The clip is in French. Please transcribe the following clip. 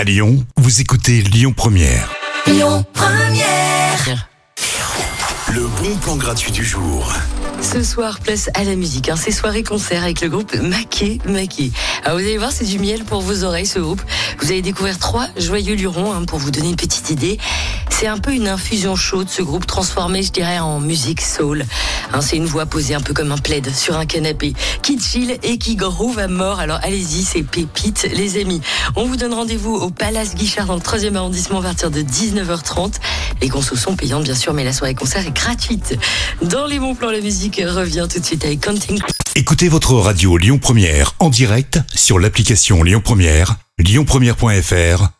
À Lyon, vous écoutez Lyon Première. Lyon Première. Le bon plan gratuit du jour. Ce soir, place à la musique. Hein. C'est soirée-concert avec le groupe Maquet Maquet. Alors, vous allez voir, c'est du miel pour vos oreilles, ce groupe. Vous allez découvrir trois joyeux lurons hein, pour vous donner une petite idée. C'est un peu une infusion chaude, ce groupe transformé, je dirais, en musique soul. Hein, c'est une voix posée un peu comme un plaid sur un canapé, qui chill et qui groove à mort. Alors allez-y, c'est pépite, les amis. On vous donne rendez-vous au Palace Guichard dans le 3e arrondissement à partir de 19h30. Les consos sont payantes, bien sûr, mais la soirée concert est gratuite. Dans les bons plans, la musique revient tout de suite avec Counting. Écoutez votre radio Lyon Première en direct sur l'application Lyon Première, lyonpremière.fr